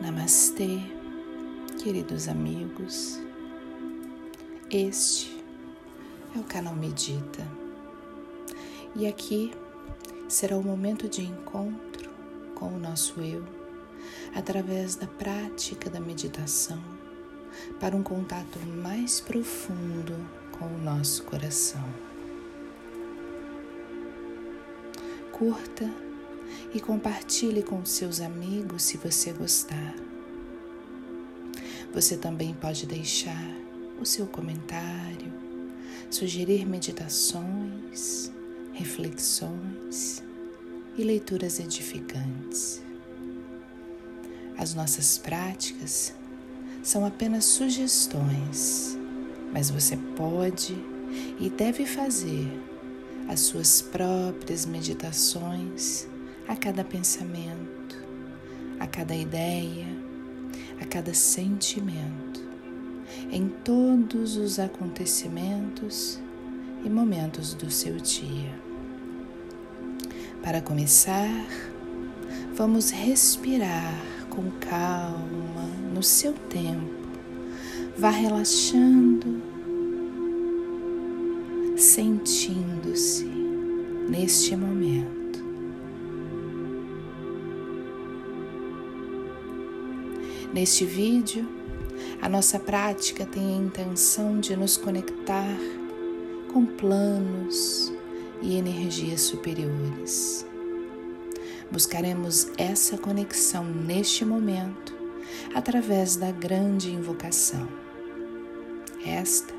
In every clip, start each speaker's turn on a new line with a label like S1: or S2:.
S1: Namastê, queridos amigos. Este é o canal Medita e aqui será o momento de encontro com o nosso eu através da prática da meditação para um contato mais profundo com o nosso coração. Curta e compartilhe com seus amigos se você gostar. Você também pode deixar o seu comentário, sugerir meditações, reflexões e leituras edificantes. As nossas práticas são apenas sugestões, mas você pode e deve fazer as suas próprias meditações a cada pensamento, a cada ideia, a cada sentimento, em todos os acontecimentos e momentos do seu dia. Para começar, vamos respirar com calma no seu tempo. Vá relaxando, sentindo-se neste momento. Neste vídeo, a nossa prática tem a intenção de nos conectar com planos e energias superiores. Buscaremos essa conexão neste momento através da grande invocação. Esta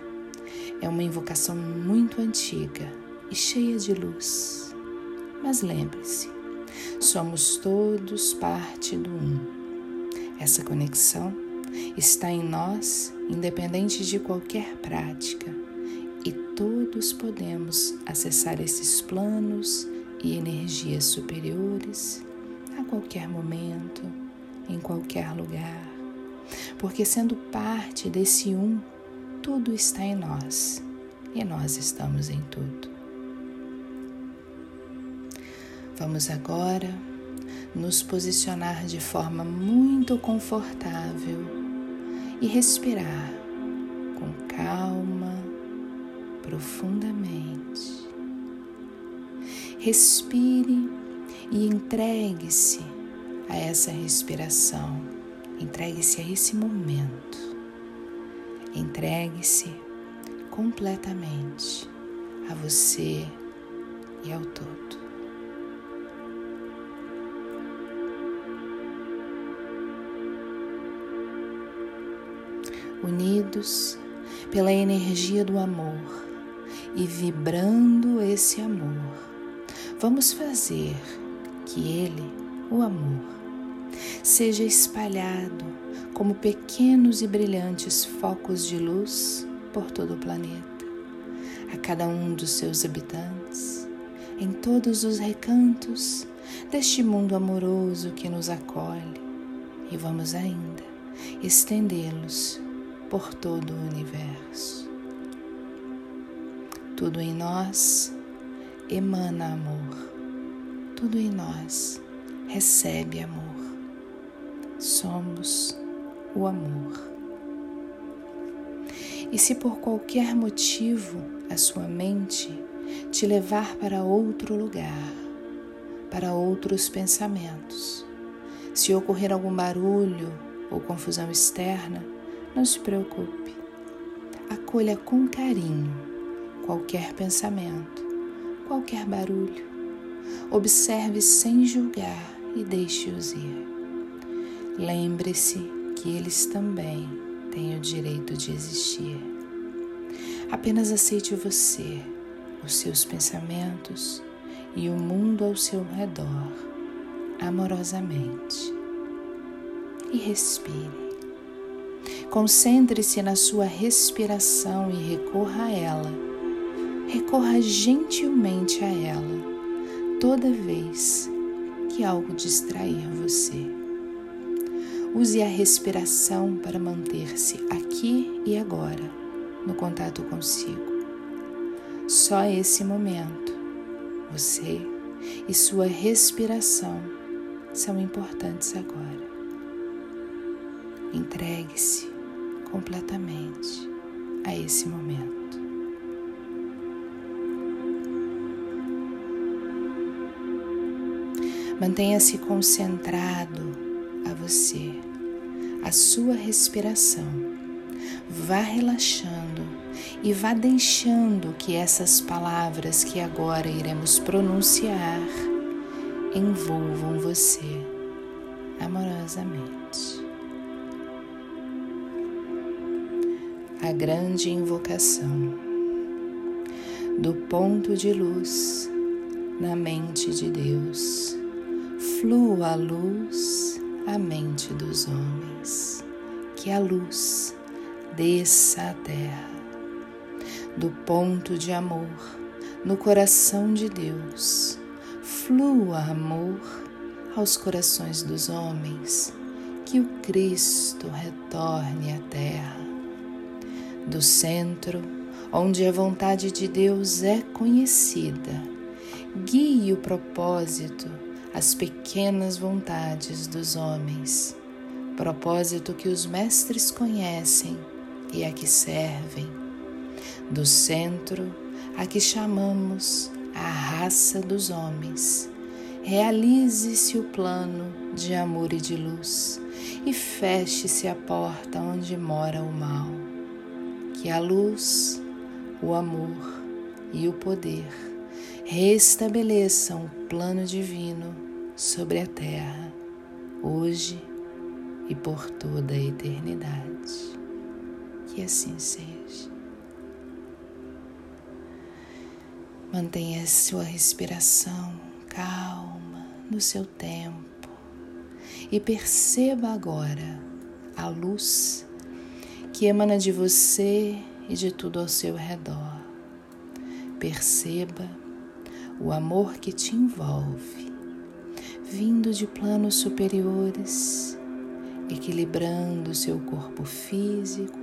S1: é uma invocação muito antiga e cheia de luz. Mas lembre-se, somos todos parte do Um essa conexão está em nós, independente de qualquer prática, e todos podemos acessar esses planos e energias superiores a qualquer momento, em qualquer lugar, porque sendo parte desse um, tudo está em nós e nós estamos em tudo. Vamos agora nos posicionar de forma muito confortável e respirar com calma, profundamente. Respire e entregue-se a essa respiração, entregue-se a esse momento, entregue-se completamente a você e ao todo. Unidos pela energia do amor e vibrando esse amor, vamos fazer que ele, o amor, seja espalhado como pequenos e brilhantes focos de luz por todo o planeta, a cada um dos seus habitantes, em todos os recantos deste mundo amoroso que nos acolhe, e vamos ainda estendê-los por todo o universo. Tudo em nós emana amor, tudo em nós recebe amor. Somos o amor. E se por qualquer motivo a sua mente te levar para outro lugar, para outros pensamentos, se ocorrer algum barulho ou confusão externa, não se preocupe. Acolha com carinho qualquer pensamento, qualquer barulho. Observe sem julgar e deixe-os ir. Lembre-se que eles também têm o direito de existir. Apenas aceite você, os seus pensamentos e o mundo ao seu redor amorosamente. E respire. Concentre-se na sua respiração e recorra a ela. Recorra gentilmente a ela toda vez que algo distrair você. Use a respiração para manter-se aqui e agora, no contato consigo. Só esse momento, você e sua respiração são importantes agora. Entregue-se completamente a esse momento. Mantenha-se concentrado a você, a sua respiração. Vá relaxando e vá deixando que essas palavras que agora iremos pronunciar envolvam você amorosamente. A grande invocação. Do ponto de luz na mente de Deus flua a luz à mente dos homens, que a luz desça à terra, do ponto de amor no coração de Deus, flua amor aos corações dos homens, que o Cristo retorne à terra, do centro onde a vontade de Deus é conhecida, guie o propósito as pequenas vontades dos homens, propósito que os mestres conhecem e a que servem, do centro a que chamamos a raça dos homens. Realize-se o plano de amor e de luz e feche-se a porta onde mora o mal. Que a luz, o amor e o poder restabeleçam o plano divino sobre a terra, hoje e por toda a eternidade. Que assim seja. Mantenha sua respiração calma no seu tempo e perceba agora a luz que emana de você e de tudo ao seu redor. Perceba o amor que te envolve, vindo de planos superiores, equilibrando seu corpo físico,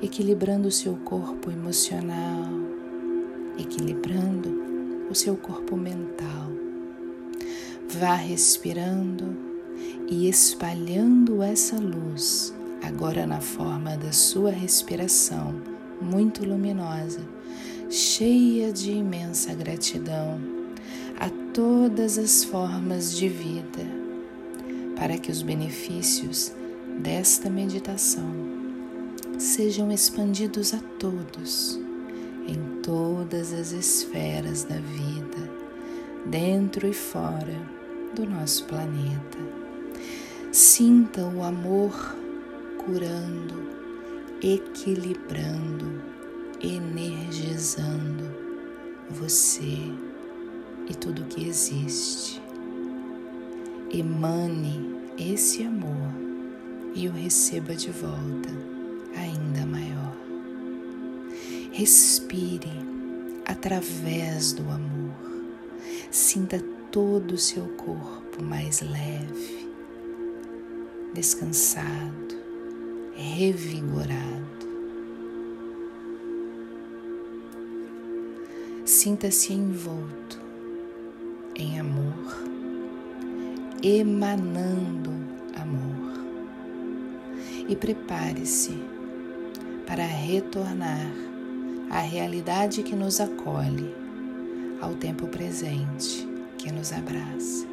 S1: equilibrando seu corpo emocional, equilibrando o seu corpo mental. Vá respirando e espalhando essa luz, agora na forma da sua respiração muito luminosa cheia de imensa gratidão a todas as formas de vida, para que os benefícios desta meditação sejam expandidos a todos, em todas as esferas da vida, dentro e fora do nosso planeta. Sinta o amor curando, equilibrando, energizando você e tudo que existe. Emane esse amor e o receba de volta ainda maior. Respire através do amor. Sinta todo o seu corpo mais leve, descansado, revigorado. Sinta-se envolto em amor, emanando amor. E prepare-se para retornar à realidade que nos acolhe, ao tempo presente que nos abraça.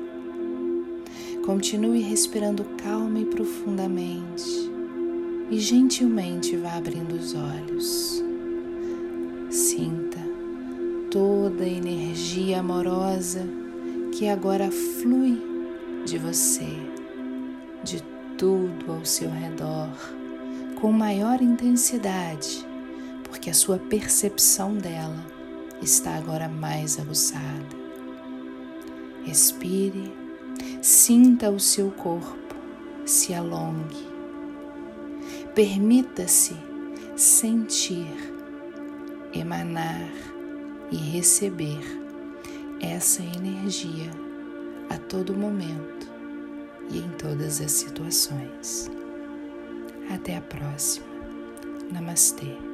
S1: Continue respirando calma e profundamente e gentilmente vá abrindo os olhos. Sinta toda a energia amorosa que agora flui de você, de tudo ao seu redor, com maior intensidade, porque a sua percepção dela está agora mais aguçada. Respire, sinta o seu corpo, se alongue. Permita-se sentir, emanar e receber essa energia a todo momento e em todas as situações. Até a próxima. Namastê.